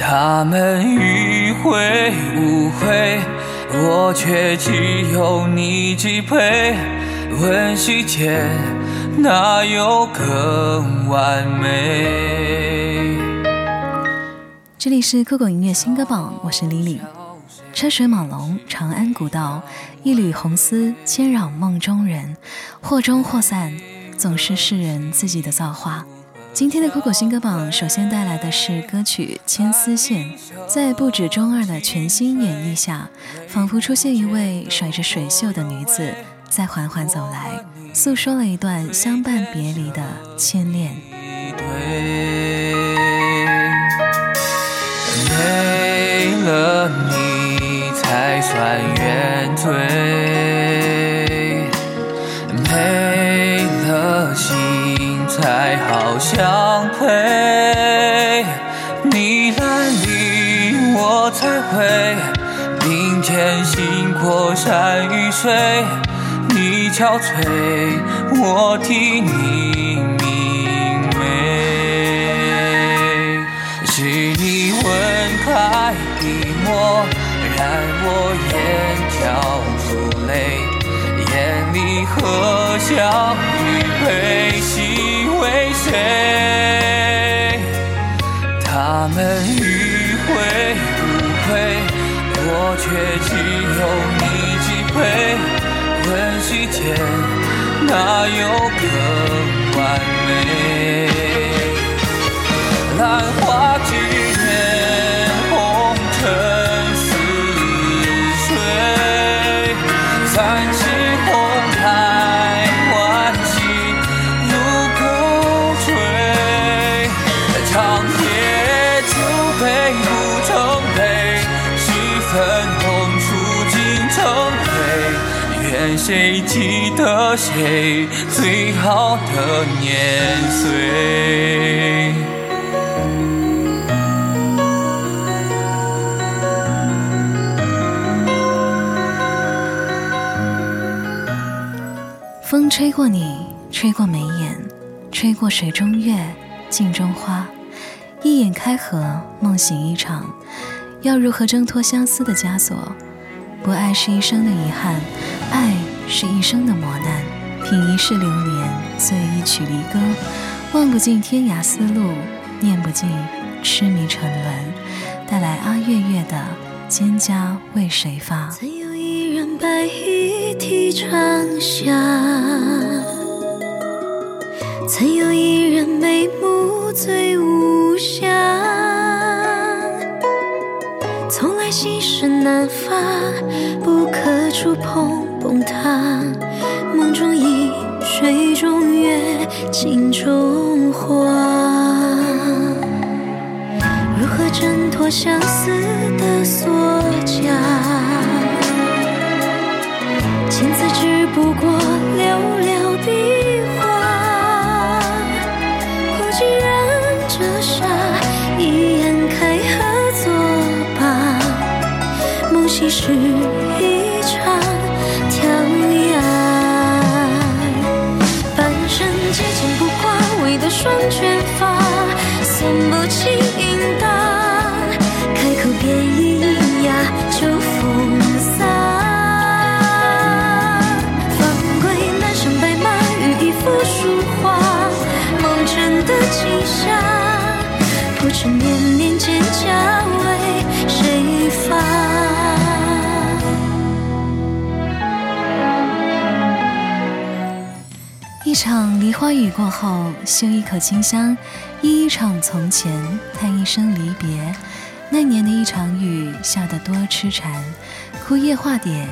他们迂回无会，我却只有你支配。问世间哪有更完美？这里是酷狗音乐新歌榜，我是李李。车水马龙，长安古道，一缕红丝牵绕梦中人，或终或散，总是世人自己的造化。今天的酷狗新歌榜，首先带来的是歌曲《牵丝线》。在不止中二的全新演绎下，仿佛出现一位甩着水袖的女子在缓缓走来，诉说了一段相伴别离的牵恋。没了你才算原罪，才好相配。你来临，我才会并肩行过山与水。你憔悴，我替你明媚。是你吻开笔墨，染我眼角珠泪，眼里荷香与悲喜为谁？他们迂回无悔，我却只有你支配。问世间哪有更完美？兰花谁记得谁最好的年岁？风吹过你，吹过眉眼，吹过水中月，镜中花，一眼开合，梦醒一场。要如何挣脱相思的枷锁？不爱是一生的遗憾，爱是一生的磨难。品一世流年，醉一曲离歌，望不尽天涯丝路，念不尽痴迷沉沦。带来阿月月的《蒹葭为谁发》。曾有一人白衣替长霞，曾有一人眉目醉无暇。从来心事难发，不可触碰崩塌。梦中影，水中月，镜中花。如何挣脱相思的锁枷？千字只不过寥寥笔画。孤寂人折煞，一眼开合作罢。梦醒时一场梨花雨过后，嗅一口清香，忆一场从前，叹一声离别。那年的一场雨下得多痴缠，枯叶化蝶。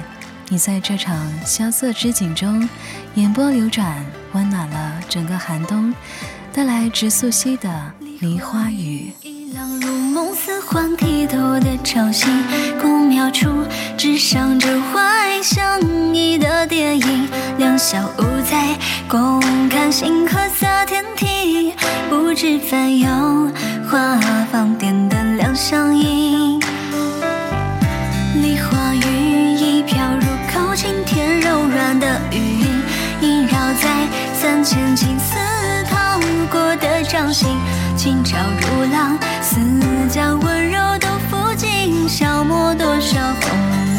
你在这场萧瑟之景中，眼波流转，温暖了整个寒冬，带来直溯溪的梨花雨。一浪入梦似幻低头的潮汐，古描处只上着怀相依的电影。两小无猜，共看星河洒天梯，不知翻涌花房点的两相映。梨花雨一飘入口，今天柔软的余韵萦绕在三千青丝淌过的相信，轻巧如浪，似将温柔都抚尽，消磨多少风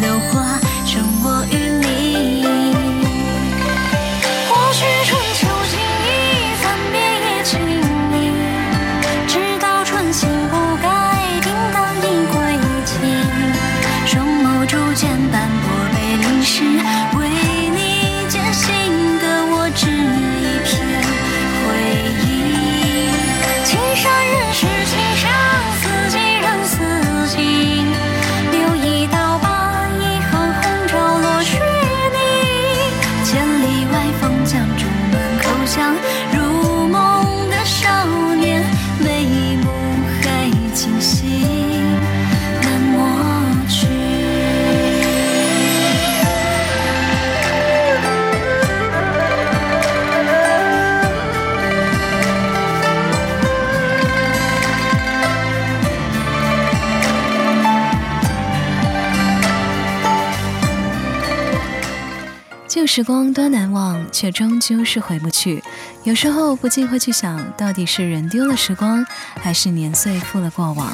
旧时光多难忘，却终究是回不去。有时候不禁会去想，到底是人丢了时光，还是年岁负了过往？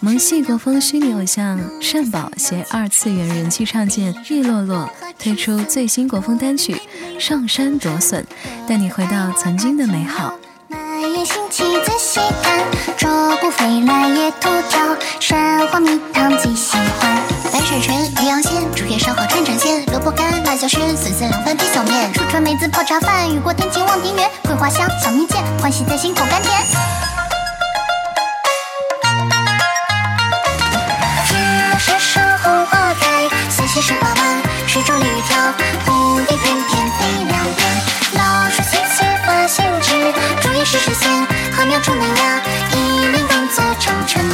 萌系国风虚拟偶像善宝携二次元人气唱将玉洛洛推出最新国风单曲《上山夺笋》，带你回到曾经的美好。满眼星气最喜欢，捉不回来也吐槽，山花蜜糖最喜欢。白水纯鱼羊鲜，竹叶烧烤串串鲜，萝卜干辣椒鲜，笋丝凉拌配小面，蜀川梅子泡茶饭，雨过天晴望庭园，桂花香小蜜饯，欢喜在心头甘甜。只是山红花开，三七十八弯，水中里跳，蝴蝶翩翩飞两边。老树细细发新枝，竹叶时时鲜，禾苗出嫩芽，一年耕作成春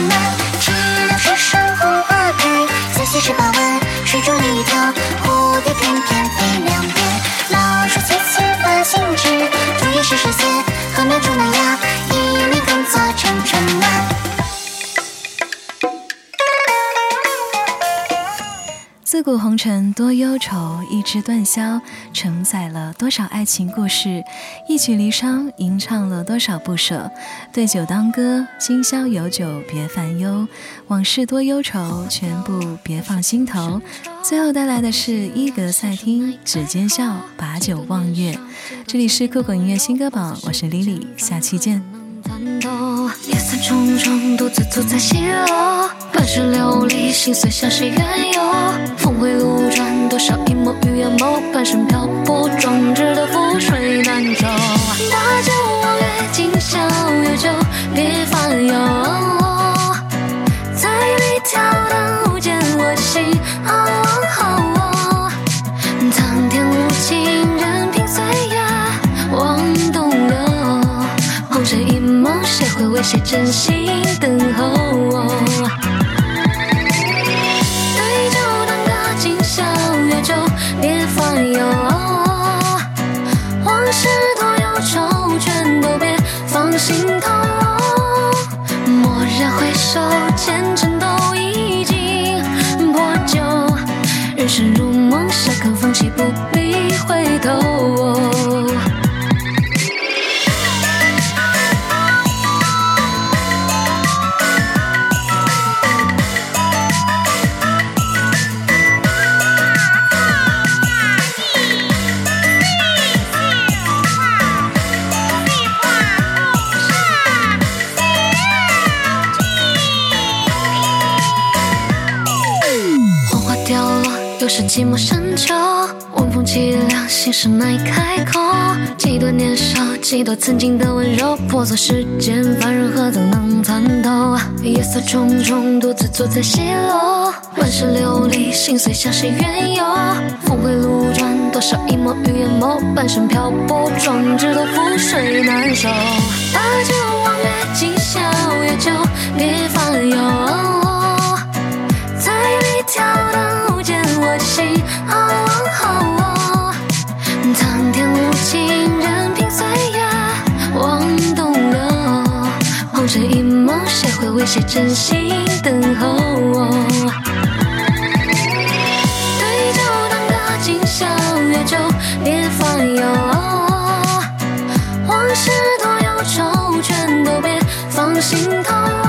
自古红尘多忧愁，一枝断销承载了多少爱情故事？一曲离殇吟唱了多少不舍？对酒当歌，今宵有酒别烦忧，往事多忧愁，全部别放心头。最后带来的是伊格赛汀，指尖笑，把酒望月。这里是酷狗音乐新歌榜，我是 Lily，下期见。重重，独自走在西楼，半世流离，心碎向谁缘由。峰回路转，多少一抹与眼眸，半生漂泊，壮志的覆水难收。在真心等候我。是寂寞深秋。晚风凄凉，心事难以开口。几多年少，几多曾经的温柔，破碎世间，凡人何曾能参透？夜色重重，独自坐在西楼，万世流离，心碎向谁缘由。峰回路转，多少一抹与眼眸，半生漂泊，壮志都覆水难收。把酒望月，今宵有酒别烦忧。在里挑谁真心等候我？对酒当歌，今宵月酒别烦忧。往事多忧愁全都别放心头。